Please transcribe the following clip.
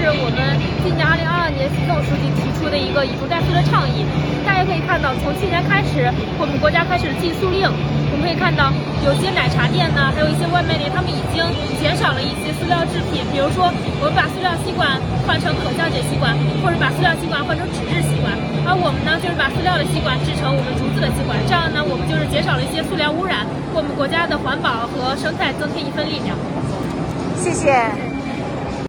是我们今年二零二二年习总书记提出的一个以竹代塑的倡议。大家可以看到从去年开始我们国家开始禁塑令。我们可以看到有些奶茶店呢还有一些外卖店他们已经减少了一些塑料制品比如说我们把塑料吸管换成可降解吸管或者把塑料吸管换成纸质吸管。而我们呢就是把塑料的吸管制成我们竹子的吸管这样呢我们就是减少了一些塑料污染为我们国家的环保和生态增添一份力量。谢谢。